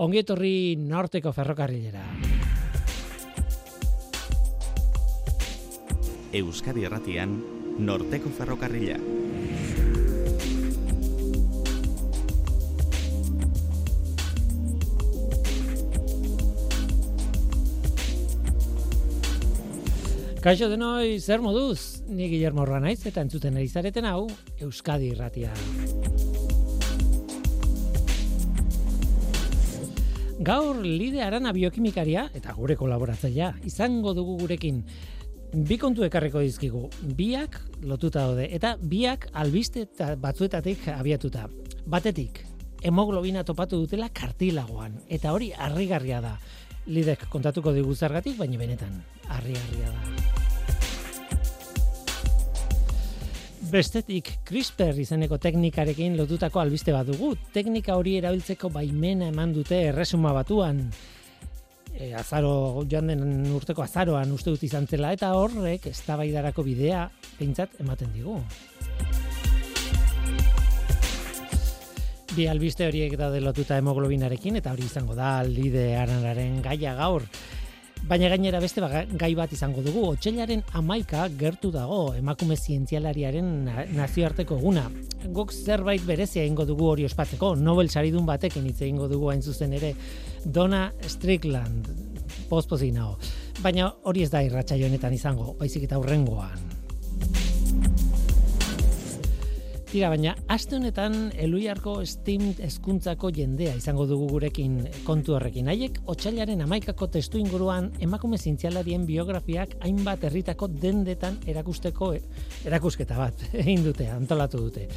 Ongi etorri norteko ferrokarrilera. Euskadi Erratian, norteko ferrokarrila. Kaixo denoi, zer moduz? Ni Guillermo Orba naiz eta entzuten ari zareten hau Euskadi Irratia. Gaur Lide Arana biokimikaria eta gure kolaboratzailea izango dugu gurekin. Bi kontu ekarriko dizkigu. Biak lotuta daude eta biak albiste eta batzuetatik abiatuta. Batetik, hemoglobina topatu dutela kartilagoan eta hori harrigarria da. Lidek kontatuko digu zergatik, baina benetan harrigarria da. Bestetik CRISPR izeneko teknikarekin lotutako albiste bat dugu. Teknika hori erabiltzeko baimena eman dute erresuma batuan. E, azaro joan den urteko azaroan uste dut izan zela eta horrek eztabaidarako bidea behintzat ematen digu. Bi albiste horiek daude lotuta hemoglobinarekin eta hori izango da lide aranaren gaia gaur. Baina gainera beste gai bat izango dugu, otxailaren amaika gertu dago emakume zientzialariaren na- nazioarteko eguna. Gok zerbait berezia egingo dugu hori ospatzeko, Nobel saridun batekin hitz egingo dugu hain zuzen ere, Donna Strickland, pospozik nago. Baina hori ez da irratsaio honetan izango, baizik eta hurrengoan. Tira, baina aste honetan Eluiarko STEAM hezkuntzako jendea izango dugu gurekin kontu horrekin. Haiek otsailaren amaikako testu inguruan emakume zientzialarien biografiak hainbat herritako dendetan erakusteko eh, erakusketa bat egin dute, antolatu dute.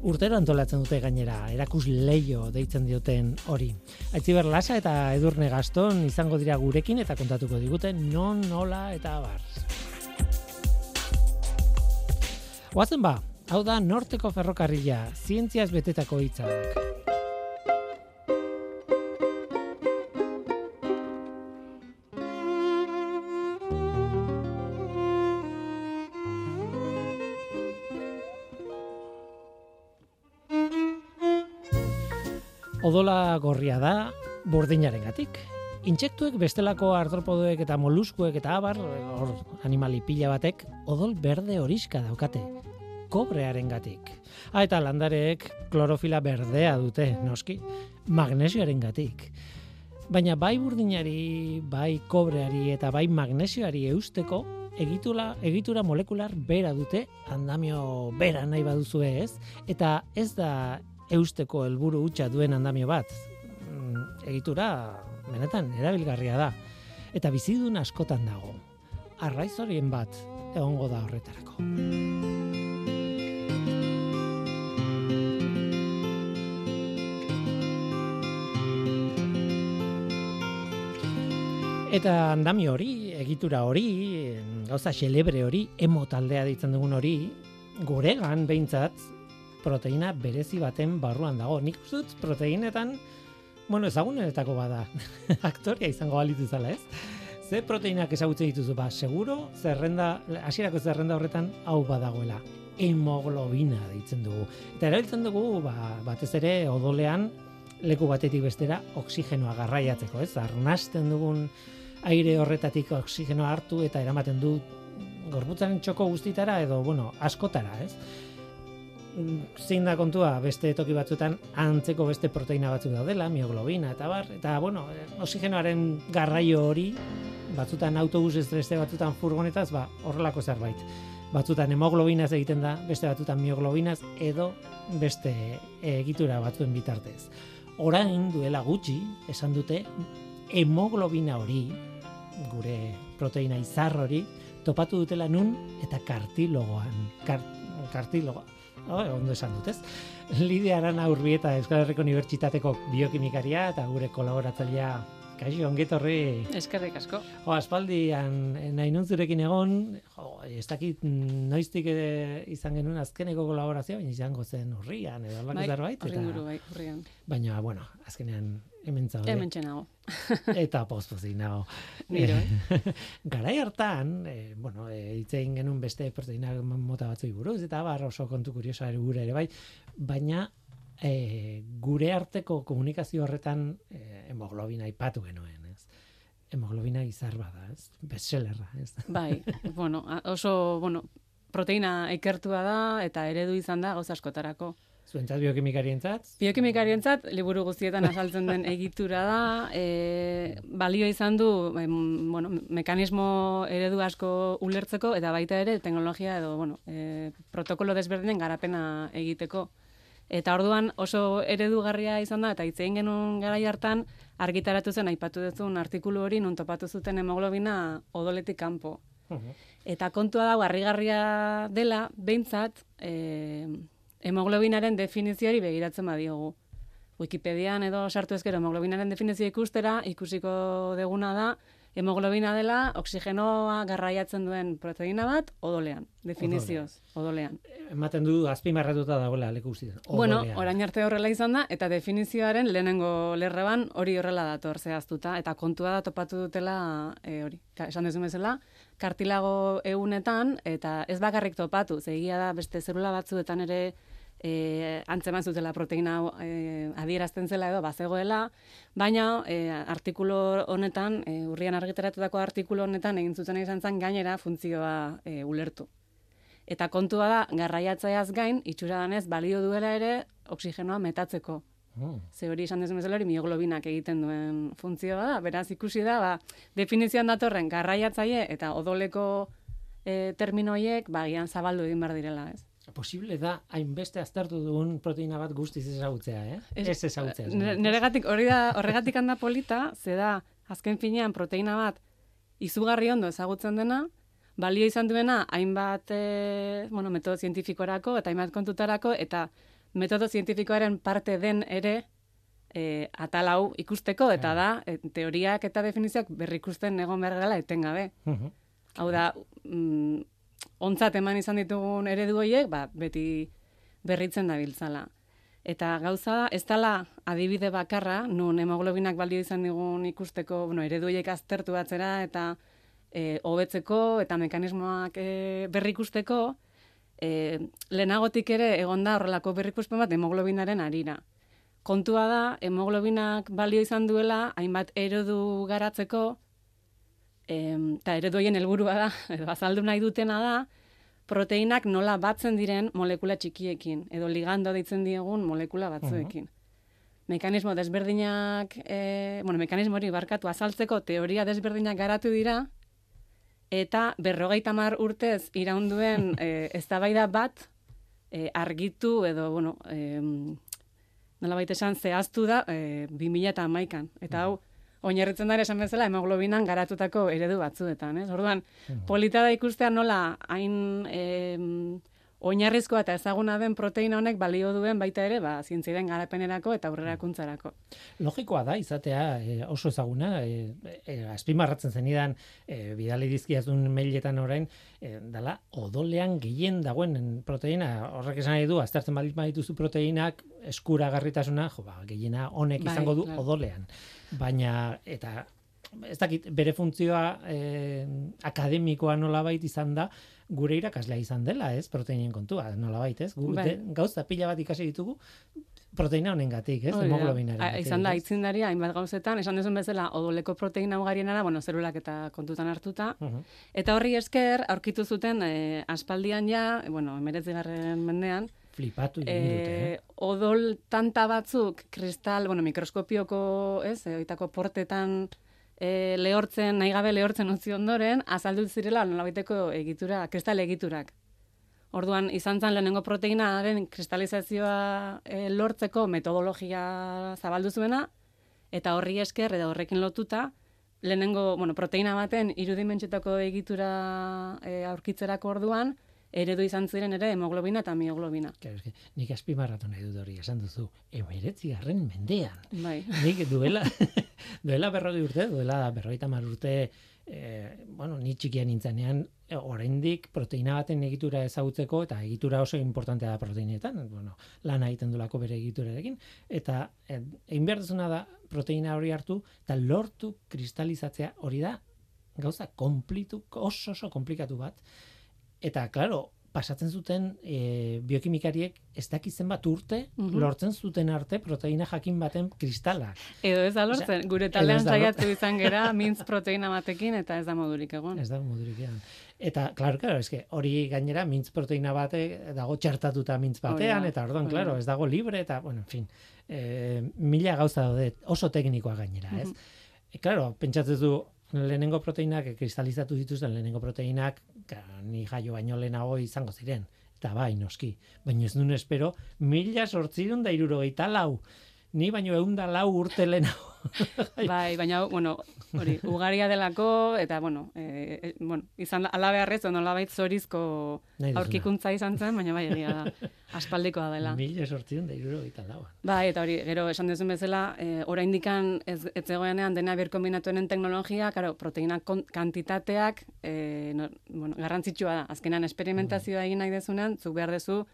Urtero antolatzen dute gainera, erakus leio deitzen dioten hori. Aitziber Lasa eta Edurne Gaston izango dira gurekin eta kontatuko digute non, nola eta bar. Oazen ba, hau da norteko ferrokarrila, zientziaz betetako hitzak. Odola gorria da burdinarengatik. Intsektuek bestelako artropodoek eta moluskuek eta abar, hor animali pila batek, odol berde horiska daukate kobrearengatik. Ah, eta landareek klorofila berdea dute, noski, magnesioarengatik. Baina bai burdinari, bai kobreari eta bai magnesioari eusteko egitura, egitura molekular bera dute, andamio bera nahi baduzue ez, eta ez da eusteko helburu hutsa duen andamio bat. Mm, Egitura, benetan, erabilgarria da. Eta bizidun askotan dago. Arraiz horien bat egongo da horretarako. Eta andamio hori, egitura hori, gauza xelebre hori, emo taldea ditzen dugun hori, guregan behintzat proteina berezi baten barruan dago. Nik dut proteinetan, bueno, ezagunetako bada, aktoria izango balitu zala, ez? Ze proteinak ezagutzen dituzu, ba, seguro, zerrenda, hasierako zerrenda horretan hau badagoela. Hemoglobina deitzen dugu. Eta erabiltzen dugu, ba, batez ere odolean, leku batetik bestera oksigenoa garraiatzeko, ez? Arnasten dugun aire horretatik oksigenoa hartu eta eramaten du gorputzaren txoko guztitara edo, bueno, askotara, ez? Zein da kontua beste toki batzuetan antzeko beste proteina batzuk daudela, mioglobina eta bar, eta bueno, eh, oxigenoaren garraio hori batzutan autobus estreste batzutan furgonetaz, ba, horrelako zerbait. Batzutan hemoglobinaz egiten da, beste batzutan mioglobinaz edo beste egitura batzuen bitartez. Orain duela gutxi esan dute hemoglobina hori, gure proteina izar hori, topatu dutela nun eta kartilogoan. Kar, kartilogoa. Oh, ondo esan dut, ez? Lidia Arana Urbieta Euskal Herriko Unibertsitateko biokimikaria eta gure kolaboratzailea Kaixo, ongetorri. Eskerrik asko. Jo, aspaldian eh, nahi nun zurekin egon, jo, ez dakit mm, noiztik eh, izan genuen azkeneko kolaborazioa, baina izango zen urrian edo alako zerbait. horri buru, bai, urrian. Baina, bueno, azkenean hemen zaude. Hemen txenago. Eta pospozik nago. Niro, eh? Garai hartan, eh, bueno, eh, hitz egin genuen beste proteina mota batzui buruz, eta bar oso kontu kuriosoa ere gure ere bai, baina e, gure arteko komunikazio horretan e, hemoglobina aipatu genuen, ez? Hemoglobina izar bada, ez? Bestsellerra, ez? Bai, bueno, oso, bueno, proteina ikertua da eta eredu izan da gauza askotarako. Zuentzat biokimikarientzat? Biokimikarientzat liburu guztietan azaltzen den egitura da, e, balio izan du em, bueno, mekanismo eredu asko ulertzeko eta baita ere teknologia edo bueno, e, protokolo desberdinen garapena egiteko. Eta orduan oso eredugarria izan da, eta hitz egin genuen garai hartan, argitaratu zen aipatu duzun artikulu hori non topatu zuten hemoglobina odoletik kanpo. Mhm. Eta kontua da, harrigarria dela, behintzat, e, hemoglobinaren definizioari begiratzen badiogu. Wikipedian edo sartu ezkero hemoglobinaren definizio ikustera, ikusiko deguna da, hemoglobina dela oksigenoa garraiatzen duen proteina bat odolean, definizioz, odolean. Ematen du azpimarratuta dagoela leku guztietan. Bueno, orain arte horrela izan da, eta definizioaren lehenengo lerreban hori horrela dator zehaztuta, eta kontua da topatu dutela e, hori. Ka, esan duzu bezala, kartilago egunetan, eta ez bakarrik topatu, zegia da beste zelula batzuetan ere e, antzeman zutela proteina e, adierazten zela edo bazegoela, baina e, artikulu honetan, e, urrian argitaratutako artikulu honetan egin zuten izan zen gainera funtzioa e, ulertu. Eta kontua da, garraiatzaiaz gain, itxura danez, balio duela ere oksigenoa metatzeko. Mm. Ze hori esan dezu bezala hori mioglobinak egiten duen funtzioa da, beraz ikusi da, ba, definizioan datorren garraiatzaile eta odoleko e, termino horiek ba, agian zabaldu egin behar direla, ez? Posible da, hainbeste aztertu dugun proteina bat guztiz ezagutzea, eh? Ez, ezagutzea. Nire- Niregatik, hori da, horregatik handa polita, ze da, azken finean proteina bat izugarri ondo ezagutzen dena, balio izan duena hainbat e, bueno, metodo zientifikorako eta hainbat kontutarako, eta metodo zientifikoaren parte den ere e, atal hau ikusteko, eta da, e, teoriak eta definizioak berrikusten egon behar gala etengabe. Mhm. Hau da, mm, ontzat eman izan ditugun eredu horiek, ba, beti berritzen dabiltzala. Eta gauza da, ez dela adibide bakarra, nun hemoglobinak balio izan digun ikusteko, bueno, eredu horiek aztertu batzera eta e, hobetzeko eta mekanismoak e, berrikusteko, e, lehenagotik ere egon da horrelako berrikuspen bat hemoglobinaren arira. Kontua da, hemoglobinak balio izan duela, hainbat eredu garatzeko, eta eredu horien helburua da, edo azaldu nahi dutena da, proteinak nola batzen diren molekula txikiekin, edo ligando deitzen diegun molekula batzuekin. Mekanismo desberdinak, e, bueno, mekanismo hori barkatu azaltzeko teoria desberdinak garatu dira, eta berrogeita mar urtez iraunduen e, eztabaida bat e, argitu edo, bueno, e, nola baita esan zehaztu da e, 2000 eta. Eta hau, oinarritzen da ere esan bezala hemoglobinan garatutako eredu batzuetan, ez? Orduan, polita da ikustea nola hain em, oinarrizkoa eta ezaguna den proteina honek balio duen baita ere, ba, zientziaren garapenerako eta aurrerakuntzarako. Logikoa da, izatea e, oso ezaguna, e, e, azpimarratzen zenidan, e, bidali dizkiazun mailetan orain, e, dala, odolean gehien dagoen proteina, horrek esan nahi du, aztertzen baldin badituzu proteinak, eskuragarritasuna, jo, ba, gehiena honek Bai, izango du claro. odolean. Baina, eta, ez dakit, bere funtzioa e, akademikoa nolabait izan da, gure irakaslea izan dela, ez, proteinen kontua, nolabait, ez? Gu, Bai. de, gauza pila bat ikasi ditugu, proteina honengatik, ez? Hemoglobinaren. Izan da, itzindaria, hainbat gauzetan, esan duzun bezala, odoleko proteina ugariena da, bueno, zelulak eta kontutan hartuta, Mhm. Eta horri esker, aurkitu zuten, e, aspaldian ja, e, bueno, emeretzigarren mendean, Flipatu egin dute, eh? odol tanta batzuk, kristal, bueno, mikroskopioko, ez, egoitako portetan e, lehortzen, nahi gabe lehortzen utzi ondoren, azaldu zirela nolabaiteko egitura, kristal egiturak. Orduan, izan zen lehenengo proteinaren kristalizazioa e, lortzeko metodologia zabaldu zuena, eta horri esker, edo horrekin lotuta, lehenengo, bueno, proteina baten irudimentxetako egitura e, aurkitzerako orduan, eredu izan ziren ere hemoglobina eta mioglobina. Claro, eske, nik azpimarratu nahi dut hori esan duzu. Emeretzigarren mendean. Bai. Nik duela, duela berrogei urte, duela berrogeita hamar urte, eh, bueno, ni txikia nintzenean, eh, oraindik proteina baten egitura ezagutzeko, eta egitura oso importantea da proteinetan, bueno, lana egiten dulako bere egiturarekin, eta eh, egin behar duzuna da proteina hori hartu, eta lortu kristalizatzea hori da, gauza komplitu, oso oso komplikatu bat, Eta, claro, pasatzen zuten e, biokimikariek ez dakiz zenbat urte Mhm. lortzen zuten arte proteina jakin baten kristala. Edo ez da lortzen, Osea, gure taldean saiatu izan gera mintz proteina batekin eta ez da modurik egon. Ez da modurik egan. Eta, klaro, klaro, eske, hori gainera mintz proteina bate dago txertatuta mintz batean, Hori da, eta orduan, klaro, ez dago libre, eta, bueno, en fin, e, mila gauza daude, oso teknikoa gainera, ez? Mhm. E, klaro, pentsatzen du, lehenengo proteinak, kristalizatu dituzten lehenengo proteinak, ka, ni jaio baino lehenago izango ziren. Eta bai, noski. Baina ez duen espero, mila sortzirun da irurogeita lau. Ni baino eunda lau urte lehenago. Bai, baina, bueno, hori, ugaria delako, eta, bueno, e, e, bueno izan da, ala beharrez, ono labait zorizko aurkikuntza izan zen, baina bai, egia da, aspaldikoa dela. Mila sortzirun da irurogeita lau. Bai, eta hori, gero esan duzun bezala, e, oraindikan ez, ez zegoenean dena birkombinatuenen teknologia, karo, proteina kantitateak, e, no, bueno, garrantzitsua da. Azkenan esperimentazioa egin nahi dezunan, zuk behar dezu,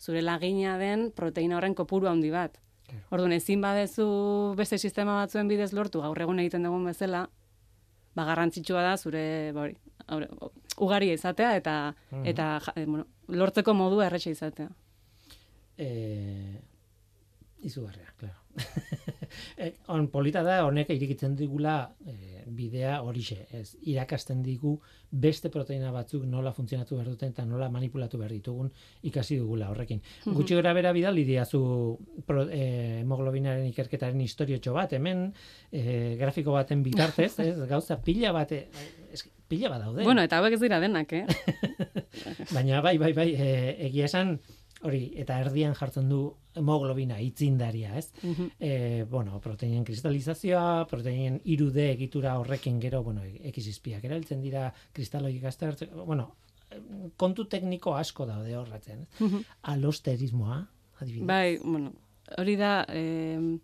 zure lagina den proteina horren kopuru handi bat. Claro. Orduan, ezin badezu beste sistema batzuen bidez lortu, gaur egun egiten dugun bezala, ba, garrantzitsua da zure, ba, hori, ugaria izatea eta, Mhm. eta ja, e, bueno, lortzeko modua erretxe izatea. eh, izugarria, claro. e, on polita da honek irikitzen digula e, bidea horixe, ez irakasten digu beste proteina batzuk nola funtzionatu behar duten eta nola manipulatu behar ditugun ikasi dugula horrekin. Gutxi gora bera bidali diazu pro, e, hemoglobinaren ikerketaren historiotxo bat, hemen e, grafiko baten bitartez, ez, gauza pila bate, ez, pila bat daude. Bueno, eta hauek ez dira denak, eh? Baina bai, bai, bai, e, egia esan, hori, eta erdian jartzen du hemoglobina itzindaria, ez? Mhm. E, bueno, proteinen kristalizazioa, proteinen irude egitura horrekin gero, bueno, ekizizpiak erabiltzen dira, kristaloik aztertzeko, bueno, kontu tekniko asko daude horretzen. ez? Mhm. Alosterismoa, adibidez. Bai, bueno, hori da, eh,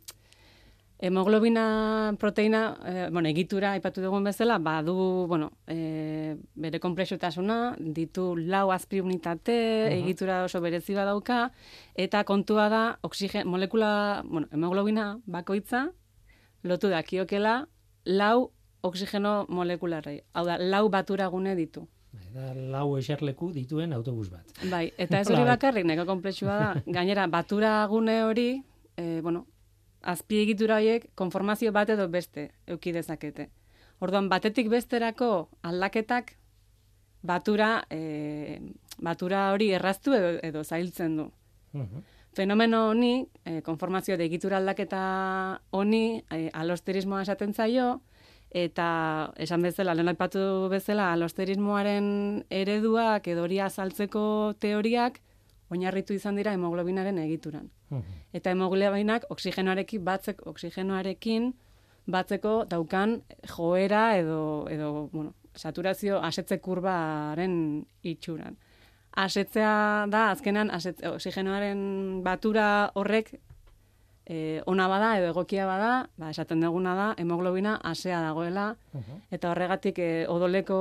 hemoglobina proteina, eh, bueno, egitura aipatu dugun bezala, badu, bueno, eh, bere konplexutasuna, ditu lau azpiunitate, Mhm. egitura oso berezi badauka, eta kontua da, oxigen, molekula, bueno, hemoglobina bakoitza, lotu dakiokela, lau oxigeno molekularrei. Hau da, lau baturagune ditu. Bai, Da lau eserleku dituen autobus bat. Bai, eta ez hori Nola, bakarrik, neko konplexua da. Gainera, batura gune hori, e, bueno, azpiegitura horiek konformazio bat edo beste euki dezakete. Orduan, batetik besterako aldaketak batura, e, batura hori erraztu edo, edo zailtzen du. Mhm. Fenomeno honi, e, konformazio de egitura aldaketa honi, e, alosterismoa esaten zaio, eta esan bezala, lehen aipatu bezala, alosterismoaren ereduak edo hori azaltzeko teoriak oinarritu izan dira hemoglobinaren egituran. Mhm. Eta hemoglobinak oxigenoarekin batzek oxigenoarekin batzeko daukan joera edo edo bueno, saturazio asetze kurbaren itxuran. Asetzea da azkenan asetze, oxigenoaren batura horrek e, ona bada edo egokia bada, ba, esaten duguna da hemoglobina asea dagoela Mhm. eta horregatik e, odoleko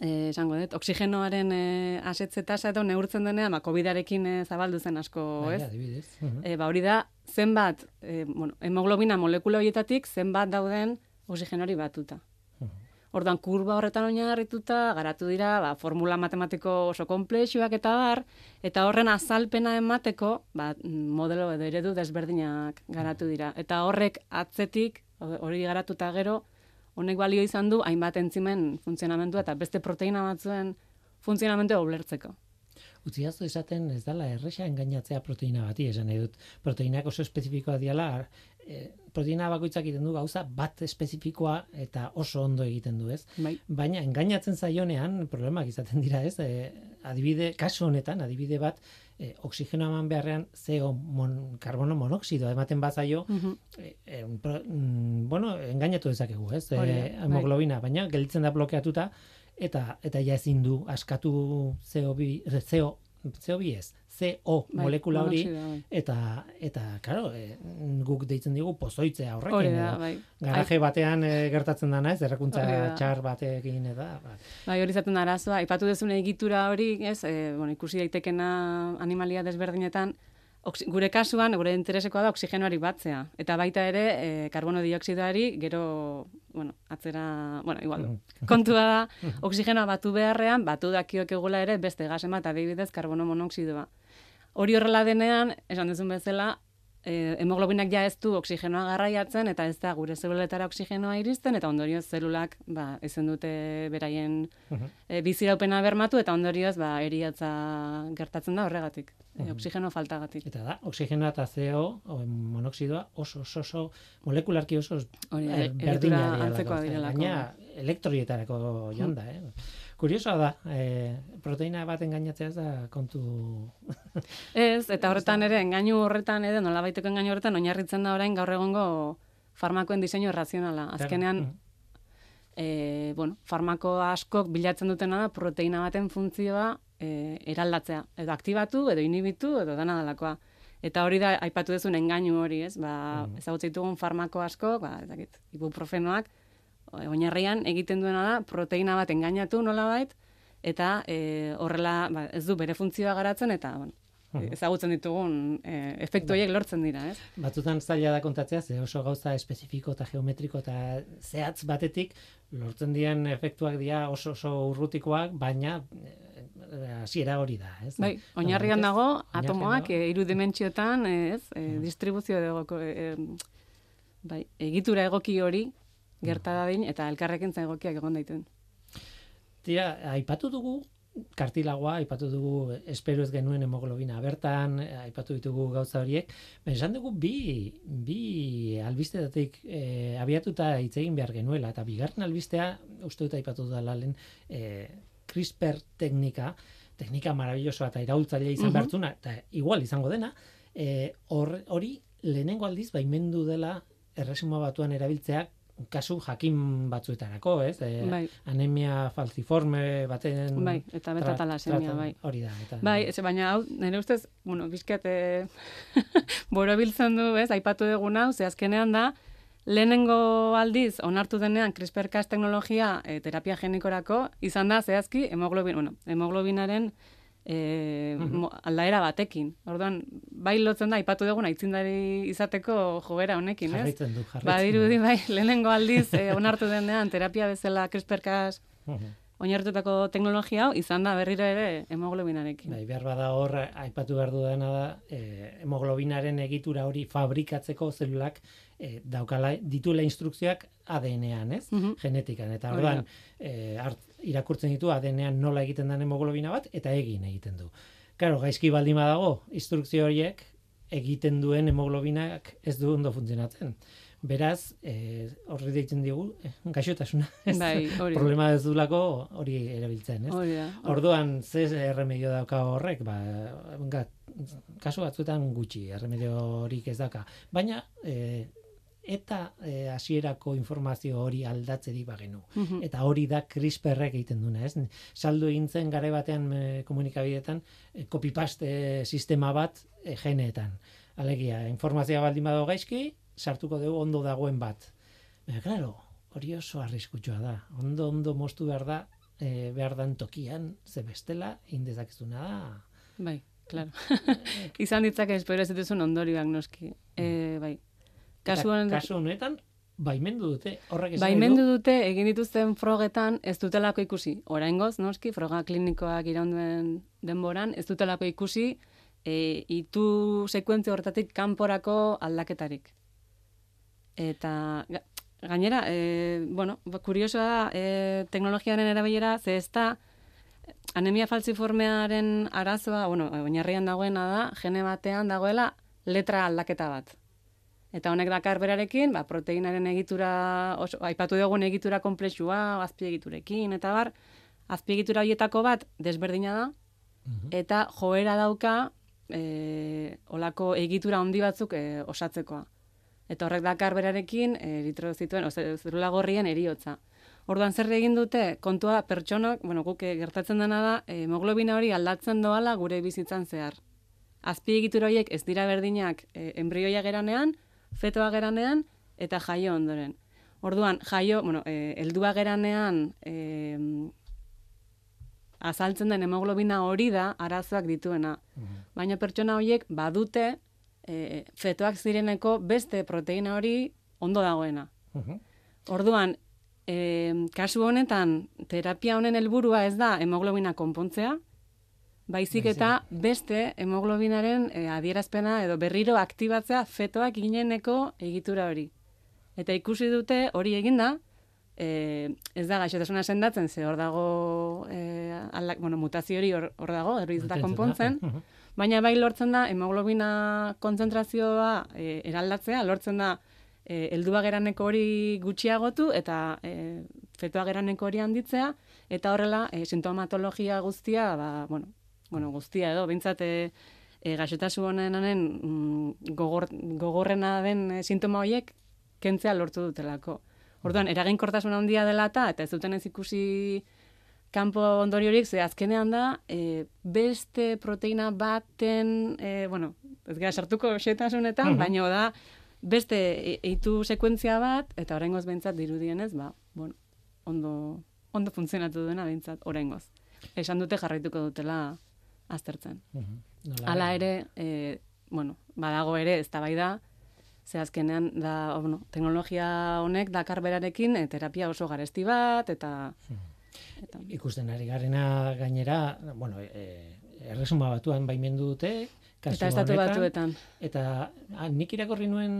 esango dut, oxigenoaren e, asetze tasa edo neurtzen denean, ba, COVID-arekin e, zabaldu zen asko, Bai, ez? adibidez. Mhm. E, ba, hori da, zenbat, e, bueno, hemoglobina molekula horietatik, zenbat dauden oxigenori batuta. Mhm. Orduan, kurba horretan oinarrituta, garatu dira, ba, formula matematiko oso komplexuak eta bar, eta horren azalpena emateko, ba, modelo edo eredu desberdinak garatu dira. Eta horrek atzetik, hori garatuta gero, honek balio izan du hainbat entzimen funtzionamentua eta beste proteina batzuen funtzionamentua ulertzeko. Utziazu esaten ez dala erresa engainatzea proteina bati, esan nahi dut. Proteinak oso espezifikoa diala, e, proteina bakoitzak egiten du gauza bat espezifikoa eta oso ondo egiten du, ez? Bai. Baina engainatzen zaionean problemak izaten dira, ez? E, adibide, kasu honetan, adibide bat, e, oxigeno eman beharrean CO mon, karbono monoxidoa ematen bazaio, Mhm. e, e, pro- mm, bueno, engainatu dezakegu, ez? Hori da, E, bai. hemoglobina, baina gelditzen da blokeatuta eta eta ja ezin du askatu CO2 CO CO2 ez, CO Bai, molekula hori bai. eta eta claro, e, guk deitzen digu pozoitzea horrekin Hori da, bai. garaje batean e, gertatzen dana, ez? Errakuntza da. txar batekin eta ba, Bai, hori izaten arazoa. Aipatu duzune egitura hori, ez, e, bueno, ikusi daitekena animalia desberdinetan, gure kasuan, gure interesekoa da oksigenoari batzea. Eta baita ere, e, karbono dioksidoari gero, bueno, atzera, bueno, igual, kontua da, oksigenoa batu beharrean, batu dakiok egula ere beste gasen bat, adibidez, karbono monoxidoa. Hori horrela denean, esan duzun bezala, e, hemoglobinak ja ez du oksigenoa garraiatzen, eta ez da gure zeluletara oksigenoa iristen, eta ondorioz zelulak, ba, ezin dute beraien e, biziraupena bermatu, eta ondorioz, ba, eriatza gertatzen da horregatik, e, oksigeno faltagatik. Eta da, oxigenoa eta CO, o, monoxidoa, oso, oso, oso, molekularki oso Hori, eh, e- berdina egitura direlako, antzekoa eta direlako. Gaina, elektrolietarako joan da, eh? Kuriosoa da, eh, proteina bat engainatzea ez da kontu... Ez, eta horretan ere, engainu horretan ere, nola baiteko engainu horretan, oinarritzen da orain gaur egongo farmakoen diseinu razionala. Azkenean, e, bueno, farmako askok bilatzen dutena da proteina baten funtzioa e, eraldatzea. Edo aktibatu, edo inhibitu, edo dana dalakoa. Eta hori da, aipatu duzun engainu hori, ez? Ba, ezagutzen ditugun farmako askok, ba, ez dakit, ibuprofenoak, oinarrian egiten duena da proteina bat engainatu nolabait, eta e, horrela ba, ez du bere funtzioa garatzen, eta bueno, ezagutzen ditugun e, efektu horiek lortzen dira, ez? Batzutan zaila da kontatzea, ze oso gauza espezifiko eta geometriko eta zehatz batetik lortzen diren efektuak dira oso oso urrutikoak, baina eh, hasiera hori da, ez? Bai, oinarrian dago atomoak Oinarrian e, hiru dimentsiotan, ez? E, distribuzio edo e, bai, egitura egoki hori gerta dadin eta elkarrekintza egokiak egon daiten. Tira, aipatu dugu kartilagoa, aipatu dugu espero ez genuen hemoglobina bertan, aipatu ditugu gauza horiek, esan dugu bi, bi albistetatik e, abiatuta hitz egin behar genuela, eta bigarren albistea, uste dut aipatu da lehen, e, CRISPR teknika, teknika marabillosoa eta iraultzailea izan uh eta igual izango dena, e, hor- hori lehenengo aldiz baimendu dela erresuma batuan erabiltzea kasu jakin batzuetarako, ez? E, Bai, anemia falciforme baten bai, eta beta talasemia, bai. Hori da, eta Bai, ez, baina hau, nire ustez, bueno, bizkat, e, borobiltzen du, ez, aipatu dugun hau, ze azkenean da, lehenengo aldiz, onartu denean CRISPR-Cas teknologia e, terapia genikorako, izan da, zehazki, hemoglobin, bueno, hemoglobinaren e, mo- aldaera batekin. Orduan, bai lotzen da, aipatu dugun, aitzindari izateko jobera honekin, ez? jarraitzen du, jarraitzen Badirudi, bai, lehenengo aldiz, e, onartu denean, terapia bezala CRISPR-Cas Mhm. oinarritutako teknologia hau, izan da berriro ere hemoglobinarekin. Bai, behar bada hor, aipatu behar dudana da, eh, hemoglobinaren egitura hori fabrikatzeko zelulak eh, daukala, dituela instrukzioak ADN-ean, ez? Mhm. Genetikan. Eta Hori da. orduan, eh, hart- irakurtzen ditu ADN-ean nola egiten den hemoglobina bat, eta egin egiten du. Claro, gaizki baldin badago, instrukzio horiek egiten duen hemoglobinak ez du ondo funtzionatzen. Beraz, eh, horri deitzen digu, eh, gaixotasuna. ez? Bai, hori. Problema ez dulako hori erabiltzen, ez? Hori da. Orduan, ze erremedio dauka horrek, ba, ga, kasu batzuetan gutxi, erremediorik ez dauka. Baina, e, eta e, hasierako informazio hori aldatzeri bagenu. Mhm. Eta hori da CRISPRrek egiten duna, ez? Saldu egin zen gare batean e, komunikabideetan e, copy-paste sistema bat e, geneetan. Alegia, informazioa baldin badago gaizki, sartuko dugu ondo dagoen bat. Baina, claro, hori oso arriskutsua da. Ondo, ondo moztu behar da, e, behar dan tokian, ze bestela, indezakezuna da. Bai, claro. Izan ditzake espero ez dituzun ondorioak noski. E, bai. Kasu kasu honetan, baimendu dute, horrek esan Baimendu du, dute egin dituzten frogetan ez dutelako ikusi. Oraingoz, noski, froga klinikoak iraunduen denboran, ez dutelako ikusi e, itu sekuentzia hortatik kanporako aldaketarik. Eta ga- gainera, e, bueno, ba, kuriosoa da e, teknologiaren erabilera, ze ez da anemia falciformearen arazoa, bueno, oinarrian dagoena da, gene batean dagoela letra aldaketa bat. Eta honek dakar berarekin, ba, proteinaren egitura, oso, aipatu dugun egitura komplexua, azpiegiturekin, eta bar, azpiegitura horietako bat desberdina da, eta joera dauka e, olako egitura handi batzuk e, osatzekoa. Eta horrek dakar berarekin eritrozituen, o ze- zelula gorrien eriotza. Orduan zer egin dute, kontua pertsonok, bueno, guk eh, gertatzen dena da, eh, hemoglobina hori aldatzen doala gure bizitzan zehar. Azpiegitura horiek ez dira berdinak e, embrioia geranean, fetoa geranean eta jaio ondoren. Orduan, jaio, bueno, e, heldua geranean e, azaltzen den hemoglobina hori da arazoak dituena. Baina pertsona horiek badute e, fetoak zireneko beste proteina hori ondo dagoena. Mhm. Orduan, e, kasu honetan, terapia honen helburua ez da hemoglobina konpontzea, baizik eta beste hemoglobinaren e, adierazpena edo berriro aktibatzea fetoak gineneko egitura hori. Eta ikusi dute hori eginda, e, ez da gaixotasuna sendatzen, ze hor dago, e, aldak, bueno, mutazio hori hor, hor dago, hori ez da konpontzen, Mhm. Baina bai lortzen da hemoglobina kontzentrazioa e, eraldatzea, lortzen da e, heldua geraneko hori gutxiagotu eta e, fetoa geraneko hori handitzea eta horrela e, sintomatologia guztia, ba, bueno, bueno, guztia edo beintzat e, e, gaixotasun honen mm, gogor, gogorrena den e, sintoma horiek kentzea lortu dutelako. Orduan, eraginkortasun handia dela eta eta ez duten ez ikusi kanpo ondoriorik, ze azkenean da, e, beste proteina baten, e, bueno, ez gara sartuko xetasunetan, Mhm. baina da, beste e- eitu sekuentzia bat, eta oraingoz behintzat dirudienez, ba, bueno, ondo, ondo funtzionatu duena behintzat, oraingoz. Esan dute jarraituko dutela aztertzen. Mhm. Nola- Hala ere, e, bueno, badago ere, ez da bai da, ze azkenean da, bueno, teknologia honek dakar berarekin e, terapia oso garesti bat, eta... eta ikusten ari garena gainera, bueno, e, erresuma batuan baimendu dute, Eta estatu honetan, batuetan. Eta ah, nik irakorri nuen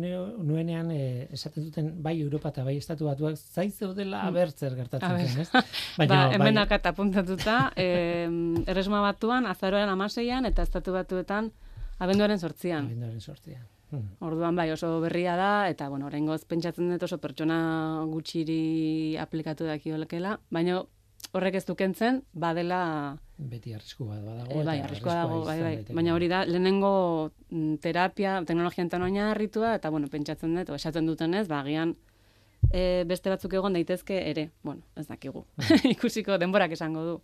nue- nuenean e, esaten duten bai Europa eta bai estatu batuak zaiz zeudela abertzer gertatzen Mm. Zen, ez? ba, hemen bai, akat apuntatuta, eh, erresuma batuan, azaroaren amaseian, eta estatu batuetan, abenduaren sortzian. abenduaren sortzian. Hmm. Orduan bai oso berria da, eta bueno, oraingoz pentsatzen dut oso pertsona gutxiri aplikatu dakiolekela, baina horrek ez du kentzen, badela Beti arrisku bat badago. E, bai, eta arriskoa dago, bai, bai. Baina hori da, lehenengo mm, terapia, teknologia enten oinarritua, eta, bueno, pentsatzen dut, esaten dutenez, ba, agian e, beste batzuk egon daitezke ere, bueno, ez dakigu. Ikusiko denborak esango du.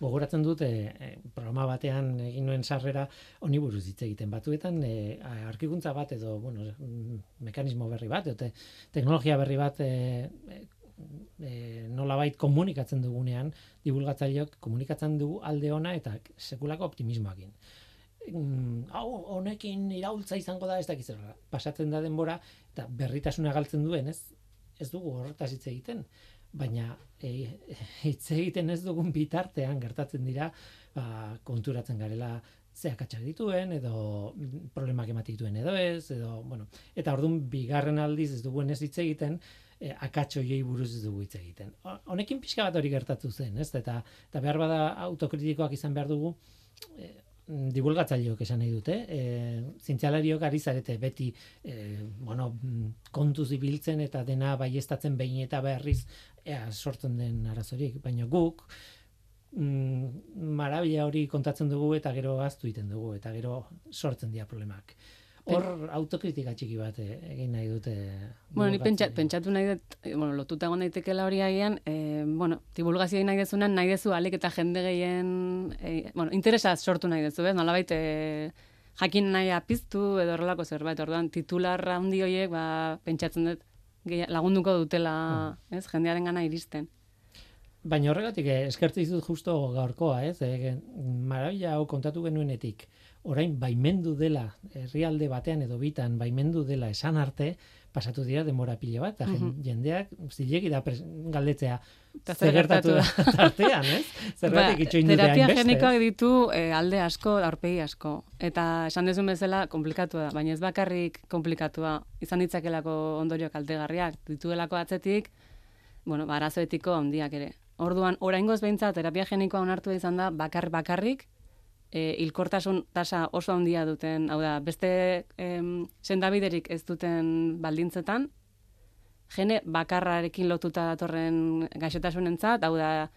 Gogoratzen dut, e, e, programa batean egin nuen sarrera honi buruz hitz egiten batuetan, e, arkikuntza bat edo, bueno, mm, mekanismo berri bat, edo te- teknologia berri bat e, e, e, nolabait komunikatzen dugunean, divulgatzaileok komunikatzen dugu alde ona eta sekulako optimismoakin. Mm, hau honekin iraultza izango da ez dakiz. Pasatzen da denbora eta berritasuna galtzen duen, ez? Ez dugu horretaz hitz egiten, baina e, hitz egiten ez dugun bitartean gertatzen dira, ba, konturatzen garela ze akatsak dituen edo problemak ematik dituen edo ez edo bueno eta ordun bigarren aldiz ez duguen ez hitz egiten e, akatsoiei buruz dugu hitz egiten. Ho- Honekin pixka bat hori gertatu zen, ez? Eta eta behar bada autokritikoak izan behar dugu e, divulgatzaileok esan nahi dute, e, zientzialariok ari zarete beti e, bueno, kontuz ibiltzen eta dena baiestatzen behin eta berriz ea sortzen den arazorik, baina guk mm, marabila hori kontatzen dugu eta gero aztu egiten dugu eta gero sortzen dira problemak. Hor autokritika txiki bat eh, egin nahi dute. Bueno, ni pentsa, divulgatzaileek. pentsatu nahi dut, eh, bueno, lotuta egon daitekeela hori agian, eh, bueno, divulgazioa nahi dezunan, nahi dezu alik eta jende gehien, eh, bueno, interesa sortu nahi dezu, bez? Nolabait, eh, jakin nahi apiztu edo horrelako zerbait, orduan titular handi horiek, ba, pentsatzen dut, lagunduko dutela, ez, jendearen gana iristen. Baina horregatik eh, eskertu dizut justo gaurkoa, ez? E, marabila hau kontatu genuenetik, orain baimendu dela herrialde batean edo bitan baimendu dela esan arte, pasatu dira denbora pila bat, eta jen- jendeak zilegi da galdetzea zer gertatu da tartean, ez? Zergatik itxoin dute Ba, terapia genikoak ditu eh, alde asko, aurpegi asko. Eta esan dezun bezala komplikatua da, baina ez bakarrik komplikatua. Izan ditzakelako ondorio kaltegarriak, dituelako atzetik, bueno, ba, arazo etiko handiak ere. Orduan, oraingoz behintzat terapia genikoa onartu izan da bakar bakarrik, e, hilkortasun tasa oso handia duten, hau da, beste em, sendabiderik ez duten baldintzetan, gene bakarrarekin lotuta datorren gaixotasunentzat, hau da,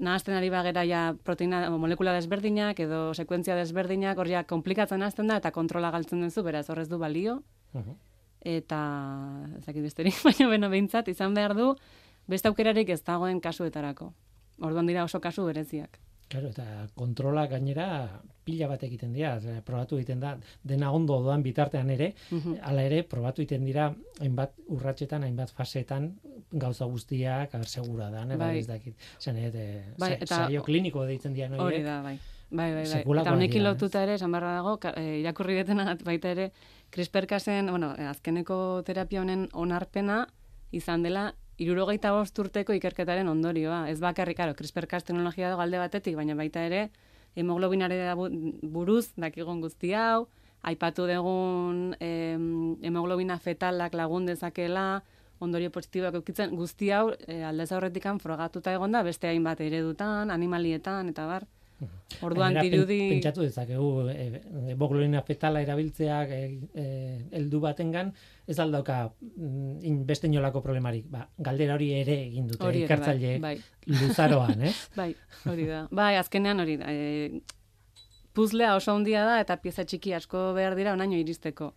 nahazten ari bagera ja proteina o molekula desberdinak edo sekuentzia desberdinak hor ja komplikatzen hasten da eta kontrola galtzen duzu, beraz horrez du balio Mhm. eta ez dakit besterik, baina beno behintzat izan behar du beste aukerarik ez dagoen kasuetarako. Orduan dira oso kasu bereziak. Claro, eta kontrola gainera pila bat egiten dira, probatu egiten da, dena ondo doan bitartean ere, Mhm. hala ere, probatu egiten dira, hainbat urratsetan, hainbat fasetan, gauza guztiak, aber, segura da, ne, bai, Bai. ez dakit, zen, e, Bai, eta, eta- saio kliniko deitzen dira, Hori horiek. da, bai. Bai, bai, bai. Eta honekin lotuta ere, esan beharra dago, eh, irakurri detena baita ere, CRISPR-Casen, bueno, eh, azkeneko terapia honen onarpena izan dela irurogeita bost urteko ikerketaren ondorioa. Ez bakarrik, karo, CRISPR-Cas teknologia dago alde batetik, baina baita ere, hemoglobinare buruz dakigun guzti hau, aipatu dugun em, hemoglobina fetalak lagun dezakela, ondorio positiboak eukitzen, guzti hau e, aldez aurretikan frogatuta egonda beste hainbat eredutan, animalietan, eta bar. Orduan Gainera, dirudi... Pentsatu dezakegu, e, hemoglobina fetala erabiltzeak e, e, heldu batengan, ez aldauka mm, in- beste inolako problemarik. Ba, galdera hori ere egin dute Hori ere, ikertzaileek bai, luzaroan, ez? bai, hori da. Bai, azkenean hori da. E, puzlea oso handia da eta pieza txiki asko behar dira onaino iristeko.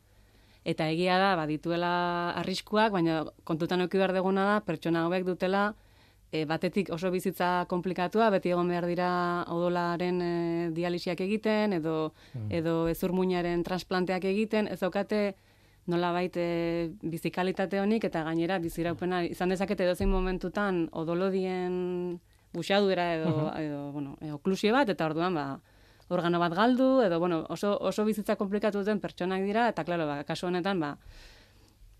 Eta egia da, badituela arriskuak, baina kontutan eduki behar deguna da, pertsona hauek dutela, e, batetik oso bizitza komplikatua, beti egon behar dira odolaren e, dialisiak egiten, edo, edo ezurmuinaren transplanteak egiten, ez daukate nolabait e, bizikalitate honik eta gainera biziraupena izan dezakete edozein momentutan odolodien buxadura edo, edo bueno, e, oklusio bat, eta orduan ba, organo bat galdu, edo bueno, oso, oso bizitza komplikatu duten pertsonak dira, eta klaro, ba, kasu honetan, ba,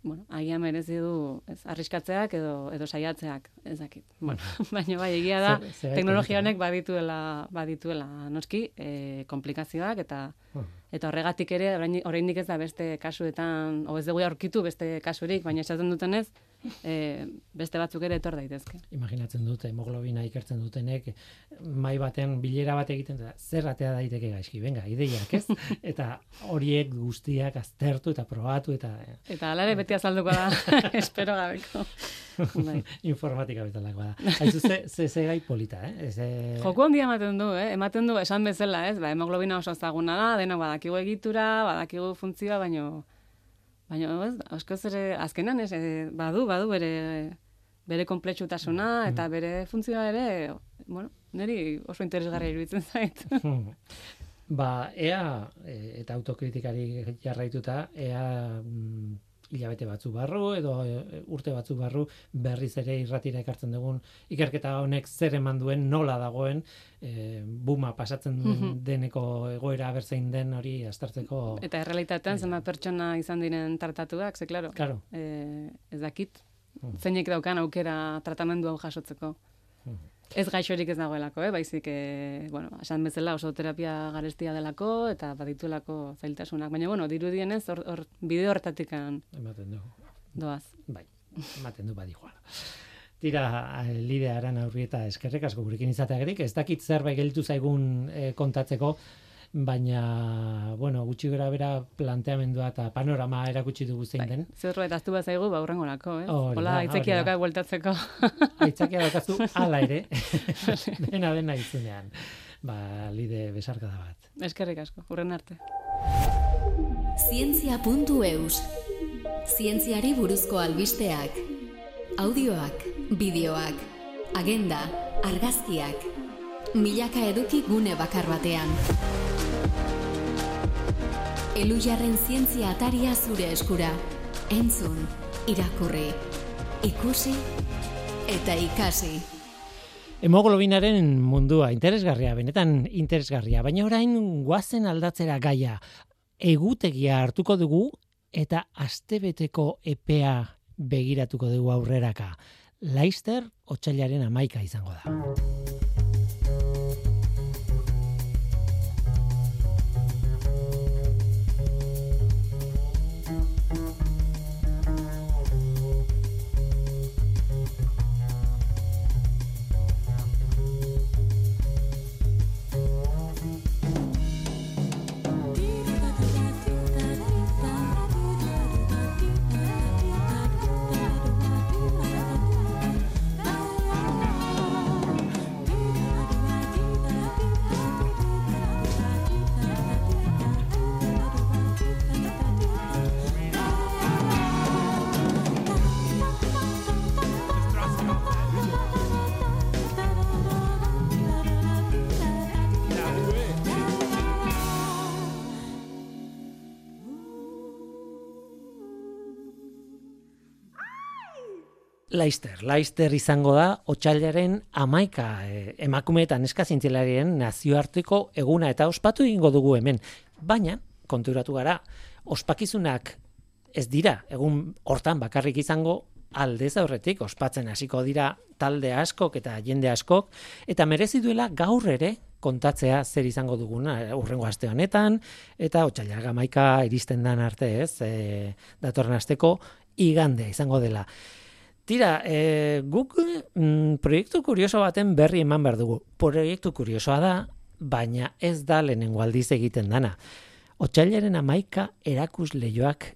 bueno, agian merezi du ez, arriskatzeak edo, edo saiatzeak, ez dakit. Bueno, baina bai, egia da, teknologia honek badituela, badituela noski, e, komplikazioak, eta eta horregatik ere, orain- oraindik ez da beste kasuetan, o ez dugu aurkitu beste kasurik, baina esaten dutenez, e, beste batzuk ere etor daitezke. Imaginatzen dute, hemoglobina ikertzen dutenek, mai batean bilera bat egiten, da, zer atea daiteke gaizki, venga, ideiak, ez? Eta horiek guztiak aztertu eta probatu eta eh, Eta alare beti azalduko da, espero gabeko. Bai. informatika bezalakoa da. Haizu, ze, ze, ze gai polita, eh? Ez, eh, Joko handia ematen du, eh? Ematen du esan bezala, ez? Ba, hemoglobina oso ezaguna da, denok badakigu egitura, badakigu funtzioa, baino baino ez, askoz ere azkenan ez, eh, badu, badu bere bere konplexutasuna eta bere funtzioa ere, bueno, niri oso interesgarria iruditzen zait. Ba, ea, e, eta autokritikari jarraituta, ea mm, hilabete batzu barru edo e, urte batzu barru berriz ere irratira ekartzen dugun ikerketa honek zer eman duen nola dagoen e, buma pasatzen duen deneko egoera berzein den hori aztertzeko Eta errealitatean zenbat pertsona izan diren tratatuak, ze claro, Claro. eh, ez dakit, Mhm. zeinek daukan aukera tratamendu hau jasotzeko. Ez gaixorik ez dagoelako, eh? baizik, eh, bueno, esan bezala oso terapia garestia delako eta badituelako zailtasunak. Baina, bueno, dirudienez, hor, hor bide horretatik ematen du. doaz. Bai, ematen du badi joala. Tira, eh, lide aran aurri eta eskerrek asko gurekin izateagatik, ez dakit zerbait gelditu zaigun eh, kontatzeko, baina, bueno, gutxi gara bera planteamendua eta panorama erakutsi dugu zein den. Zerbait aztu bat zaigu, ba, urrengorako, eh? Hola, da, aitzakia hori da. dauka bueltatzeko. Aitzakia daukazu hala ere, dena dena izunean. Ba, lide besarkada bat. Eskerrik asko, urren arte. Zientzia.eus Zientziari buruzko albisteak Audioak, bideoak Agenda, argazkiak Milaka eduki gune bakar batean Elujarren zientzia ataria zure eskura Entzun, irakurri Ikusi eta ikasi Hemoglobinaren mundua interesgarria, benetan interesgarria, baina orain guazen aldatzera gaia. Egutegia hartuko dugu eta astebeteko epea begiratuko dugu aurreraka. Laister otsailaren amaika izango da. Laister, Laister izango da otxailaren amaika e, emakume eta neska zintzilarien nazioarteko eguna eta ospatu egingo dugu hemen. Baina, konturatu gara, ospakizunak ez dira, egun hortan bakarrik izango aldez aurretik ospatzen hasiko dira talde askok eta jende askok eta merezi duela gaur ere kontatzea zer izango duguna urrengo aste honetan eta otsailak 11 iristen dan arte, ez? E, datorren asteko igande izango dela. Tira, e, guk mm, proiektu kurioso baten berri eman behar dugu. Proiektu kuriosoa da, baina ez da lehenengo aldiz egiten dana. Otsailaren amaika erakus lehioak